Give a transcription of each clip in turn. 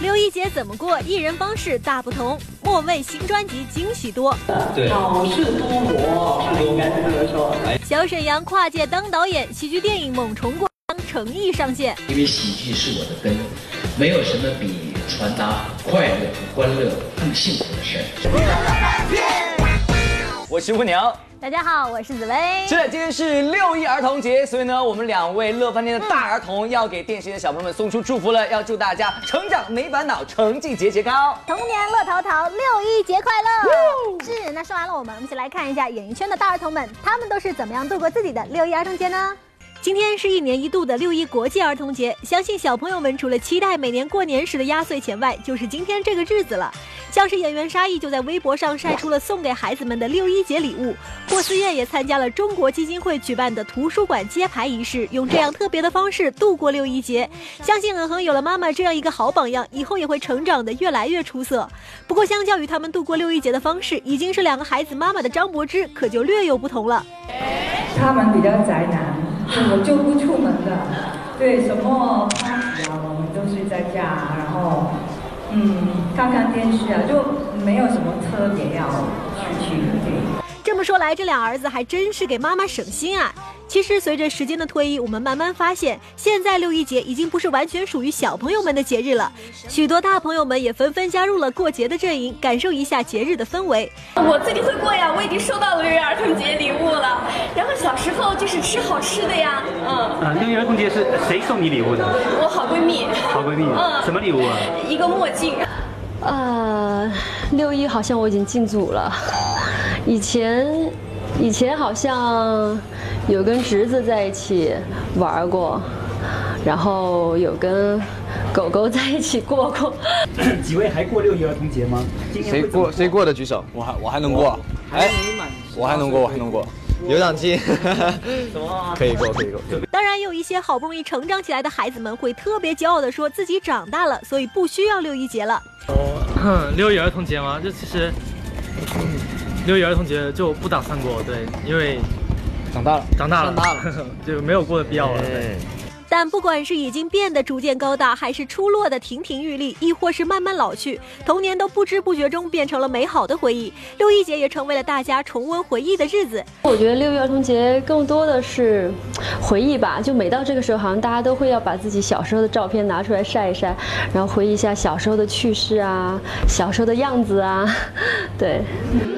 六一节怎么过？艺人方式大不同。莫问新专辑惊喜多，对，好事多磨，应该是这么说。小沈阳跨界当导演，喜剧电影《猛虫过江》诚意上线。因为喜剧是我的根，没有什么比传达快乐、欢乐更幸福的事我是吴娘。大家好，我是紫薇。是的，今天是六一儿童节，所以呢，我们两位乐翻天的大儿童要给电视机的小朋友们送出祝福了，要祝大家成长没烦恼，成绩节节高，童年乐淘淘，六一节快乐！是，那说完了我们，我们一起来看一下演艺圈的大儿童们，他们都是怎么样度过自己的六一儿童节呢？今天是一年一度的六一国际儿童节，相信小朋友们除了期待每年过年时的压岁钱外，就是今天这个日子了。像是演员沙溢就在微博上晒出了送给孩子们的六一节礼物，霍思燕也参加了中国基金会举办的图书馆揭牌仪式，用这样特别的方式度过六一节。相信嗯哼有了妈妈这样一个好榜样，以后也会成长的越来越出色。不过，相较于他们度过六一节的方式，已经是两个孩子妈妈的张柏芝可就略有不同了。他们比较宅男。我就不出门的，对什么啊，我们都是在家，然后嗯看看电视啊，就没有什么特别要去去对。这么说来，这俩儿子还真是给妈妈省心啊。其实，随着时间的推移，我们慢慢发现，现在六一节已经不是完全属于小朋友们的节日了。许多大朋友们也纷纷加入了过节的阵营，感受一下节日的氛围。我自己会过呀，我已经收到了六一儿童节礼物了。然后小时候就是吃好吃的呀，嗯。啊，六一儿童节是谁送你礼物的？我好闺蜜。好闺蜜。嗯。什么礼物啊？一个墨镜。呃，六一好像我已经进组了，以前，以前好像有跟侄子在一起玩过，然后有跟狗狗在一起过过。几位还过六一儿童节吗？谁过谁过的举手，我还我还能过，哎，我还能过我还能过。有奖金，可以过可以过。当然，有一些好不容易成长起来的孩子们会特别骄傲的说自己长大了，所以不需要六一节了。哦，六一儿童节吗？就其实六一儿童节就不打算过，对，因为长大了，长大了，长大了，就没有过的必要了。但不管是已经变得逐渐高大，还是出落的亭亭玉立，亦或是慢慢老去，童年都不知不觉中变成了美好的回忆。六一节也成为了大家重温回忆的日子。我觉得六一儿童节更多的是回忆吧，就每到这个时候，好像大家都会要把自己小时候的照片拿出来晒一晒，然后回忆一下小时候的趣事啊，小时候的样子啊，对。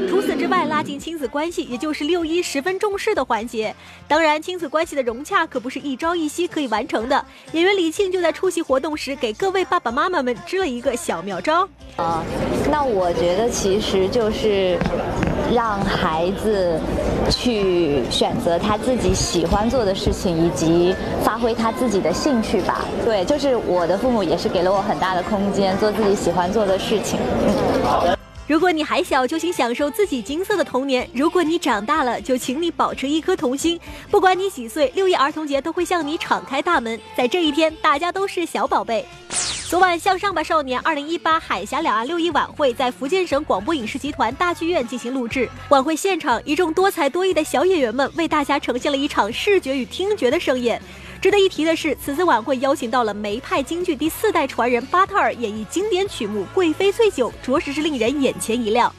除此之外，拉近亲子关系，也就是六一十分重视的环节。当然，亲子关系的融洽可不是一朝一夕可以完成的。演员李沁就在出席活动时，给各位爸爸妈妈们支了一个小妙招。啊，那我觉得其实就是让孩子去选择他自己喜欢做的事情，以及发挥他自己的兴趣吧。对，就是我的父母也是给了我很大的空间，做自己喜欢做的事情。嗯。好的如果你还小，就请享受自己金色的童年；如果你长大了，就请你保持一颗童心。不管你几岁，六一儿童节都会向你敞开大门。在这一天，大家都是小宝贝。昨晚，《向上吧少年》二零一八海峡两岸六一晚会在福建省广播影视集团大剧院进行录制。晚会现场，一众多才多艺的小演员们为大家呈现了一场视觉与听觉的盛宴。值得一提的是，此次晚会邀请到了梅派京剧第四代传人巴特尔演绎经典曲目《贵妃醉酒》，着实是令人眼前一亮。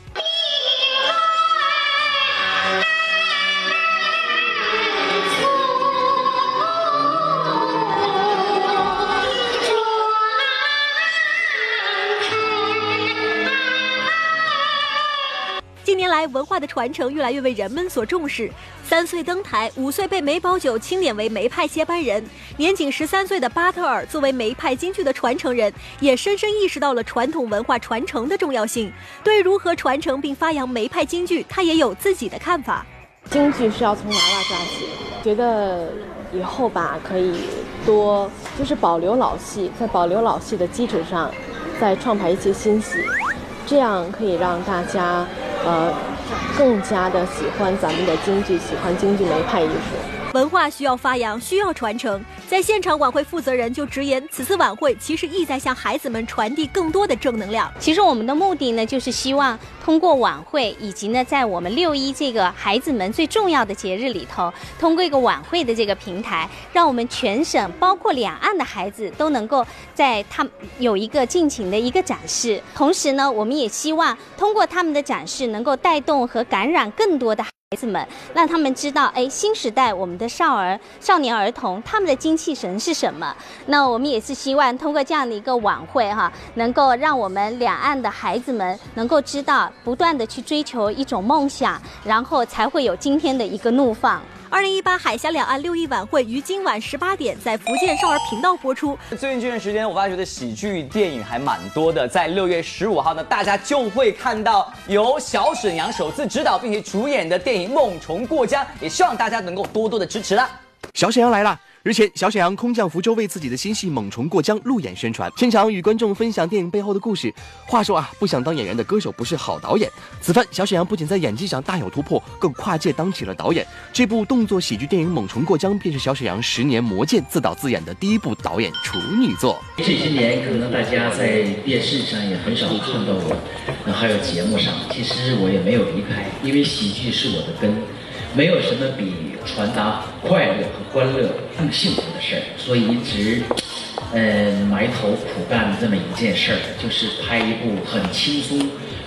近年来文化的传承越来越为人们所重视。三岁登台，五岁被梅葆玖钦点为梅派接班人。年仅十三岁的巴特尔作为梅派京剧的传承人，也深深意识到了传统文化传承的重要性。对如何传承并发扬梅派京剧，他也有自己的看法。京剧是要从娃娃抓起，觉得以后吧可以多就是保留老戏，在保留老戏的基础上，再创排一些新戏，这样可以让大家。呃，更加的喜欢咱们的京剧，喜欢京剧梅派艺术。文化需要发扬，需要传承。在现场，晚会负责人就直言，此次晚会其实意在向孩子们传递更多的正能量。其实我们的目的呢，就是希望通过晚会，以及呢，在我们六一这个孩子们最重要的节日里头，通过一个晚会的这个平台，让我们全省包括两岸的孩子都能够在他们有一个尽情的一个展示。同时呢，我们也希望通过他们的展示，能够带动和感染更多的。孩子们，让他们知道，哎，新时代我们的少儿、少年儿童他们的精气神是什么？那我们也是希望通过这样的一个晚会，哈，能够让我们两岸的孩子们能够知道，不断的去追求一种梦想，然后才会有今天的一个怒放。二零一八海峡两岸六一晚会于今晚十八点在福建少儿频道播出。最近这段时间，我发觉的喜剧电影还蛮多的。在六月十五号呢，大家就会看到由小沈阳首次执导并且主演的电影《梦虫过江》，也希望大家能够多多的支持啦。小沈阳来了。日前，小沈阳空降福州为自己的新戏《猛虫过江》路演宣传，现场与观众分享电影背后的故事。话说啊，不想当演员的歌手不是好导演。此番小沈阳不仅在演技上大有突破，更跨界当起了导演。这部动作喜剧电影《猛虫过江》便是小沈阳十年磨剑自导自演的第一部导演处女作。这些年可能大家在电视上也很少看到我，那还有节目上，其实我也没有离开，因为喜剧是我的根，没有什么比。传达快乐和欢乐更幸福的事儿，所以一直，嗯，埋头苦干这么一件事儿，就是拍一部很轻松、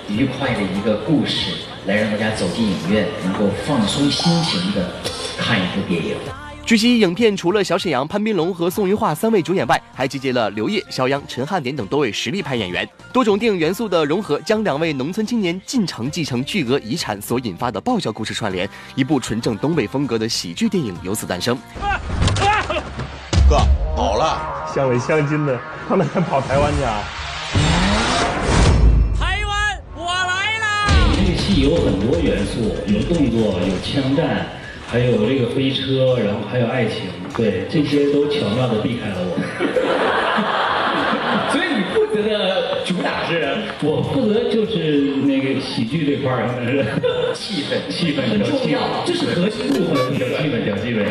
愉快的一个故事，来让大家走进影院，能够放松心情的看一部电影。据悉，影片除了小沈阳、潘斌龙和宋云桦三位主演外，还集结了刘烨、肖央、陈汉典等多位实力派演员。多种电影元素的融合，将两位农村青年进城继承巨额遗产所引发的爆笑故事串联，一部纯正东北风格的喜剧电影由此诞生。哥，好了，相伟相亲的，他们还跑台湾去啊？台湾，我来了。这个戏有很多元素，有动作，有枪战。还有这个飞车，然后还有爱情，对，这些都巧妙的避开了我。所以你负责的主打是？我负责就是那个喜剧这块儿，气氛，气氛很重要，这是核心部分，比较基本，比较基本。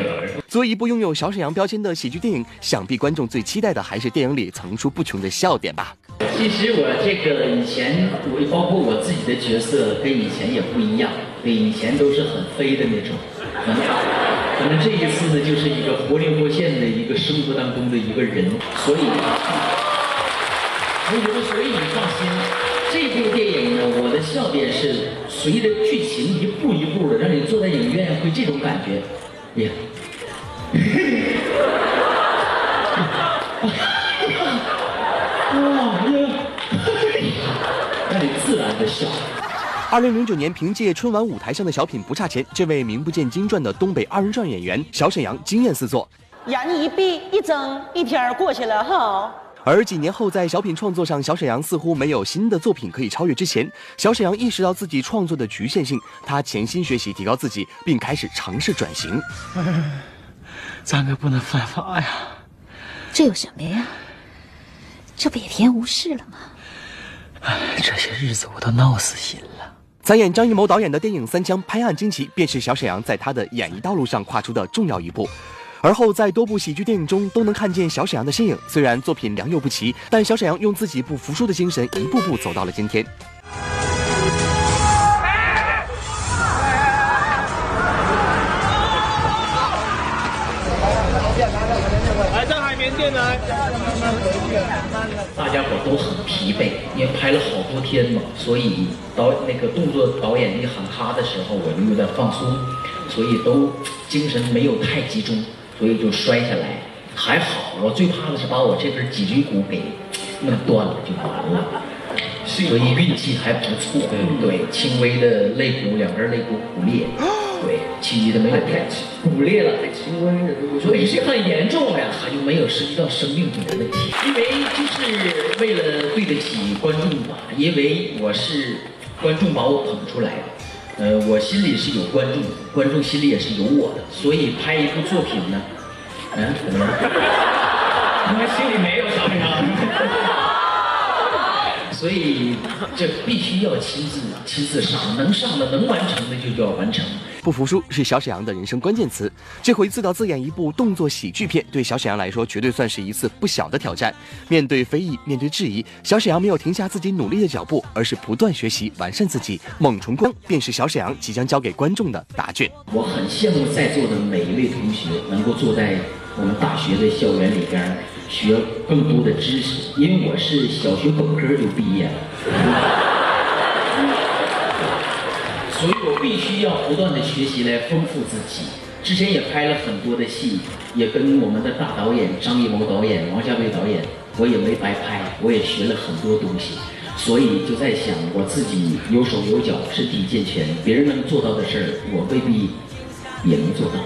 作为一部拥有小沈阳标签的喜剧电影，想必观众最期待的还是电影里层出不穷的笑点吧。其实我这个以前，我包括我自己的角色跟以前也不一样，对，以前都是很飞的那种。可能这一次呢，就是一个活灵活现的一个生活当中的一个人，所以，我觉得，所以你放心，这部电影呢，我的笑点是随着剧情一步一步的，让你坐在影院会这种感觉，呀，哇耶，让你自然的笑。二零零九年，凭借春晚舞台上的小品不差钱，这位名不见经传的东北二人转演员小沈阳惊艳四座，眼一闭一睁，一天过去了哈。而几年后，在小品创作上，小沈阳似乎没有新的作品可以超越之前。小沈阳意识到自己创作的局限性，他潜心学习，提高自己，并开始尝试转型。咱可不能犯法呀！这有什么呀？这不也平安无事了吗？哎，这些日子我都闹死心了。参演张艺谋导演的电影《三枪》拍案惊奇，便是小沈阳在他的演艺道路上跨出的重要一步。而后在多部喜剧电影中都能看见小沈阳的身影。虽然作品良莠不齐，但小沈阳用自己不服输的精神，一步步走到了今天。大家伙都很疲惫，因为拍了好多天嘛，所以导那个动作导演一喊咔的时候，我就有点放松，所以都精神没有太集中，所以就摔下来。还好，我最怕的是把我这根脊椎骨给弄断了就完了，所以运气还不错。对，轻微的肋骨两根肋骨骨裂。对，其余的没有太骨裂了，还轻微的，所以是很严重呀，还就没有涉及到生命的问题。因为就是为了对得起观众吧，因为我是观众把我捧出来的，呃，我心里是有观众，观众心里也是有我的，所以拍一部作品呢，嗯，怎么了？他们心里没有小沈阳，所以这必须要亲自亲自上，能上的能完成的就就要完成。不服输是小沈阳的人生关键词。这回自导自演一部动作喜剧片，对小沈阳来说绝对算是一次不小的挑战。面对非议，面对质疑，小沈阳没有停下自己努力的脚步，而是不断学习完善自己。猛冲光便是小沈阳即将交给观众的答卷。我很羡慕在座的每一位同学能够坐在我们大学的校园里边学更多的知识，因为我是小学本科就毕业了。所以我必须要不断的学习来丰富自己。之前也拍了很多的戏，也跟我们的大导演张艺谋导演、王家卫导演，我也没白拍，我也学了很多东西。所以就在想，我自己有手有脚，身体健全，别人能做到的事儿，我未必也能做到，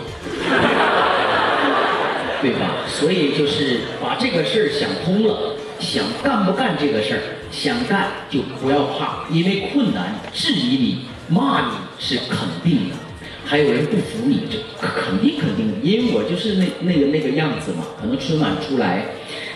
对吧？所以就是把这个事儿想通了，想干不干这个事儿，想干就不要怕，因为困难质疑你。骂你是肯定的，还有人不服你，这肯定肯定的，因为我就是那那个那个样子嘛。可能春晚出来，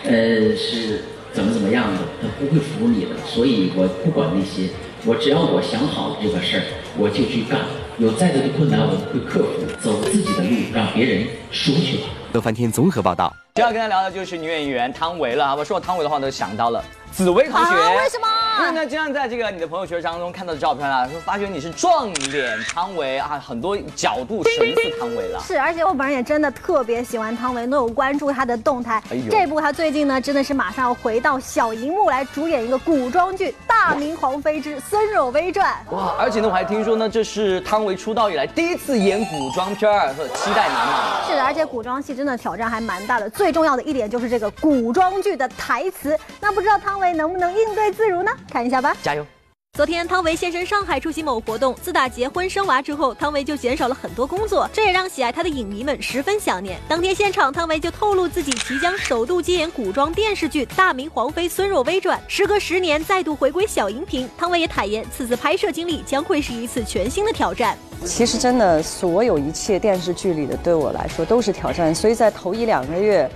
呃，是怎么怎么样的，他不会服你的。所以我不管那些，我只要我想好这个事儿，我就去干。有再多的困难，我会克服，走自己的路，让别人说去吧。乐翻天综合报道。接下来跟他聊的就是女演员汤唯了。我说到汤唯的话，都想到了。紫薇同学，为什么？因为呢，经常在这个你的朋友圈当中看到的照片啊，说发觉你是撞脸汤唯啊，很多角度神似汤唯了。是，而且我本人也真的特别喜欢汤唯，都有关注她的动态。这部她最近呢，真的是马上要回到小荧幕来主演一个古装剧《大明皇妃之孙若微传》。哇，而且呢，我还听说呢，这是汤唯出道以来第一次演古装片儿，期待满满。是的，而且古装戏真的挑战还蛮大的。最重要的一点就是这个古装剧的台词，那不知道汤。汤唯能不能应对自如呢？看一下吧，加油！昨天汤唯现身上海出席某活动，自打结婚生娃之后，汤唯就减少了很多工作，这也让喜爱她的影迷们十分想念。当天现场，汤唯就透露自己即将首度接演古装电视剧《大明皇妃孙若微传》，时隔十年再度回归小荧屏。汤唯也坦言，此次拍摄经历将会是一次全新的挑战。其实真的，所有一切电视剧里的对我来说都是挑战，所以在头一两个月，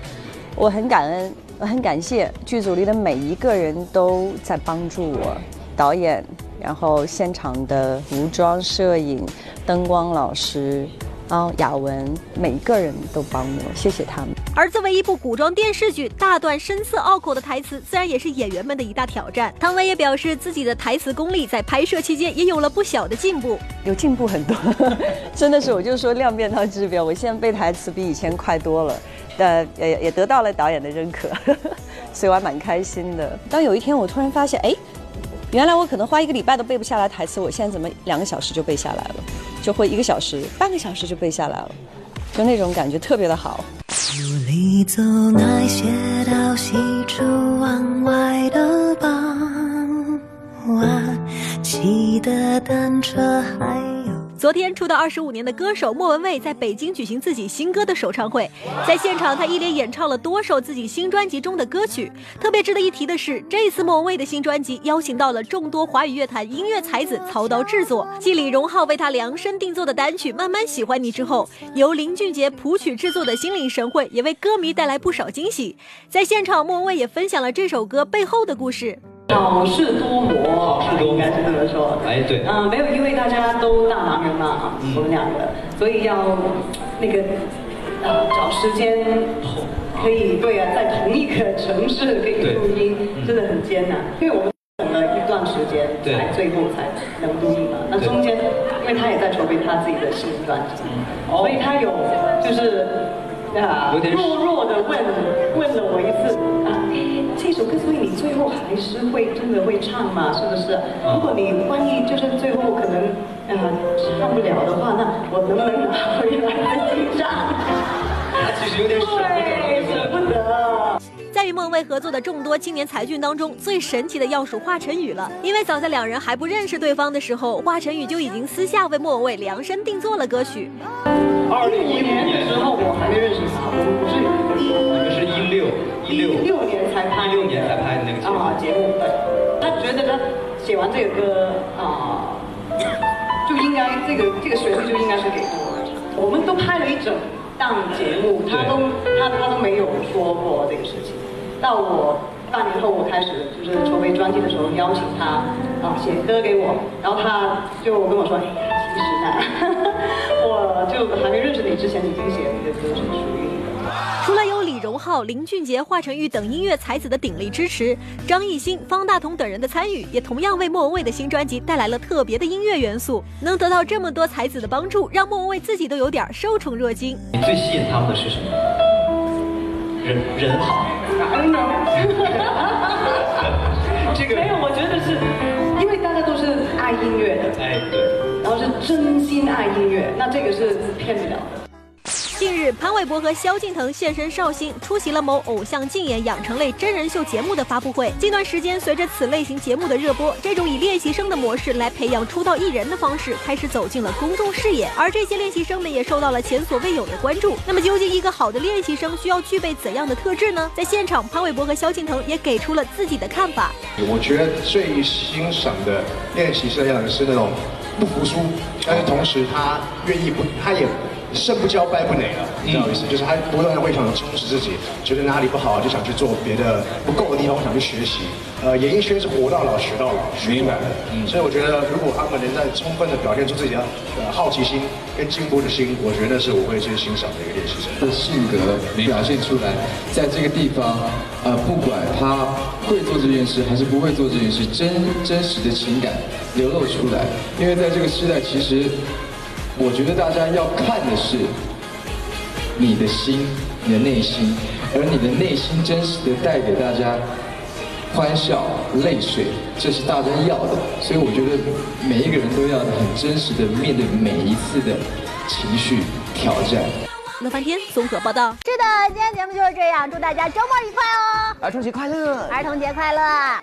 我很感恩。我很感谢剧组里的每一个人都在帮助我，导演，然后现场的服装、摄影、灯光老师，啊，雅文，每一个人都帮我，谢谢他们。而作为一部古装电视剧，大段深色拗口的台词，自然也是演员们的一大挑战。汤唯也表示，自己的台词功力在拍摄期间也有了不小的进步，有进步很多，真的是，我就说量变到质变，我现在背台词比以前快多了。呃，也也得到了导演的认可，所以我还蛮开心的。当有一天我突然发现，哎，原来我可能花一个礼拜都背不下来台词，我现在怎么两个小时就背下来了？就会一个小时、半个小时就背下来了，就那种感觉特别的好。努力走那些到西出望外的傍晚，骑的单车还。昨天出道二十五年的歌手莫文蔚在北京举行自己新歌的首唱会，在现场她一连演唱了多首自己新专辑中的歌曲。特别值得一提的是，这次莫文蔚的新专辑邀请到了众多华语乐坛音乐才子操刀制作，继李荣浩为她量身定做的单曲《慢慢喜欢你》之后，由林俊杰谱曲制作的《心领神会》也为歌迷带来不少惊喜。在现场，莫文蔚也分享了这首歌背后的故事。好事多磨，应该是这么说。哎，对。嗯，没有，因为大家都大忙人嘛，我们两个，所以要那个啊找时间，可以对啊，在同一个城市可以录音，真的很艰难。因为我们等了一段时间，才最后才能录音嘛。那中间，因为他也在筹备他自己的新专辑，所以他有就是啊弱弱的问问了我一次啊。这首歌，所以你最后还是会真的会唱嘛？是不是？如果你万一就是最后可能呃唱不了的话，那我能不能拿回来自己唱？他其实有点舍不得，舍不得。在与孟蔚合作的众多青年才俊当中，最神奇的要数华晨宇了。因为早在两人还不认识对方的时候，华晨宇就已经私下为莫文蔚量身定做了歌曲。二零一五年的时候，我还没认识他，我们不是你们是一六一六六年才拍一，六年才拍的那个节目。啊，节目对。他觉得他写完这个歌啊，就应该这个这个旋律就应该是给我。我们都拍了一整档节目，他都他他都没有说过这个事情。到我半年后，我开始就是筹备专辑的时候，邀请他啊写歌给我，然后他就跟我说。我就还没认识你之前，已经写了一个歌是属于你的。除了有李荣浩、林俊杰、华晨宇等音乐才子的鼎力支持，张艺兴、方大同等人的参与，也同样为莫文蔚的新专辑带来了特别的音乐元素。能得到这么多才子的帮助，让莫文蔚自己都有点受宠若惊。你最吸引他们的是什么？人人好。个是骗不了的。近日，潘玮柏和萧敬腾现身绍兴，出席了某偶像竞演养成类真人秀节目的发布会。近段时间，随着此类型节目的热播，这种以练习生的模式来培养出道艺人的方式开始走进了公众视野，而这些练习生们也受到了前所未有的关注。那么，究竟一个好的练习生需要具备怎样的特质呢？在现场，潘玮柏和萧敬腾也给出了自己的看法。我觉得最欣赏的练习生样子是那种不服输，但是同时他愿意不，他也。胜不骄，败不馁了，你知道意思？就是他不断的会想充实自己，觉得哪里不好就想去做别的不够的地方，我想去学习。呃，演艺圈是活到老学到老，学出来的。嗯，所以我觉得，如果他们能在充分的表现出自己的呃好奇心跟进步的心，我觉得那是我会最欣赏的一个练习生。的性格表现出来，在这个地方，呃，不管他会做这件事还是不会做这件事，真真实的情感流露出来。因为在这个时代，其实。我觉得大家要看的是你的心，你的内心，而你的内心真实的带给大家欢笑、泪水，这是大家要的。所以我觉得每一个人都要很真实的面对每一次的情绪挑战。乐翻天综合报道。是的，今天节目就是这样，祝大家周末愉快哦！儿童节快乐！儿童节快乐！